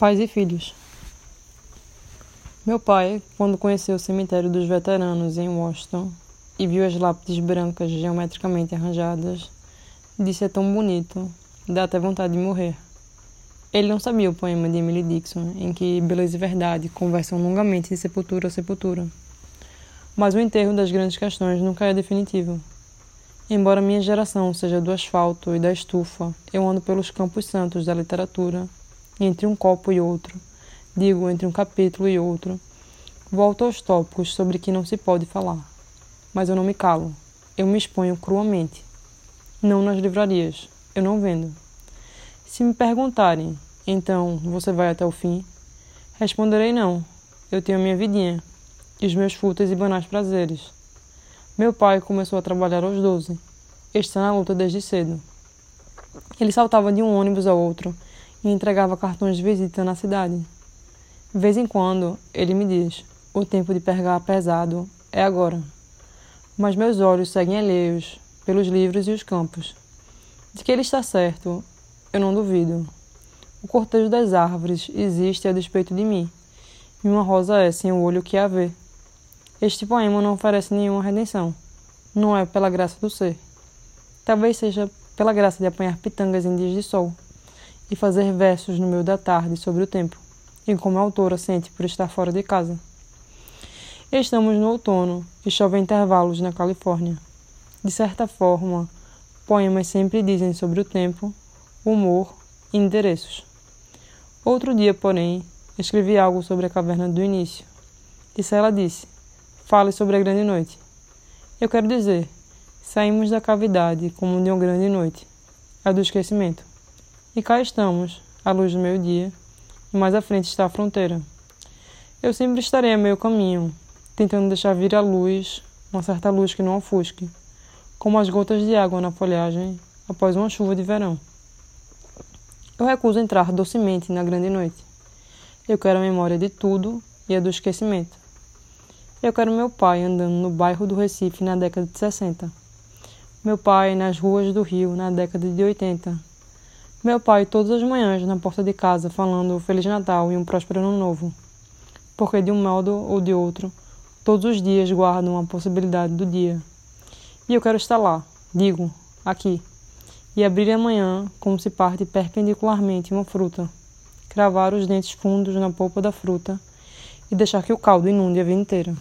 Pais e filhos. Meu pai, quando conheceu o cemitério dos veteranos em Washington e viu as lápides brancas geometricamente arranjadas, disse: É tão bonito, dá até vontade de morrer. Ele não sabia o poema de Emily Dixon, em que beleza e verdade conversam longamente de sepultura a sepultura. Mas o enterro das grandes questões nunca é definitivo. Embora minha geração seja do asfalto e da estufa, eu ando pelos campos santos da literatura entre um copo e outro, digo entre um capítulo e outro, volto aos tópicos sobre que não se pode falar. Mas eu não me calo, eu me exponho cruamente. Não nas livrarias, eu não vendo. Se me perguntarem, então você vai até o fim? Responderei não, eu tenho a minha vidinha e os meus fúteis e banais prazeres. Meu pai começou a trabalhar aos doze. Está na luta desde cedo. Ele saltava de um ônibus ao outro e entregava cartões de visita na cidade. De vez em quando, ele me diz: o tempo de pegar pesado é agora. Mas meus olhos seguem alheios pelos livros e os campos. De que ele está certo, eu não duvido. O cortejo das árvores existe a despeito de mim, e uma rosa é sem o olho que a vê. Este poema não oferece nenhuma redenção. Não é pela graça do ser. Talvez seja pela graça de apanhar pitangas em dias de sol e fazer versos no meio da tarde sobre o tempo, e como a autora sente por estar fora de casa. Estamos no outono e chove intervalos na Califórnia. De certa forma, poemas sempre dizem sobre o tempo, humor e endereços. Outro dia, porém, escrevi algo sobre a caverna do início. E ela disse: Fale sobre a grande noite. Eu quero dizer, saímos da cavidade como de uma grande noite, a do esquecimento. E cá estamos, à luz do meio-dia, e mais à frente está a fronteira. Eu sempre estarei a meio caminho, tentando deixar vir a luz, uma certa luz que não ofusque, como as gotas de água na folhagem após uma chuva de verão. Eu recuso entrar docemente na grande noite. Eu quero a memória de tudo e a do esquecimento. Eu quero meu pai andando no bairro do Recife na década de 60. Meu pai nas ruas do Rio na década de 80 meu pai, todas as manhãs, na porta de casa, falando Feliz Natal e um próspero Ano Novo. Porque, de um modo ou de outro, todos os dias guardam a possibilidade do dia. E eu quero estar lá, digo, aqui, e abrir amanhã como se parte perpendicularmente uma fruta, cravar os dentes fundos na polpa da fruta e deixar que o caldo inunde a vida inteira.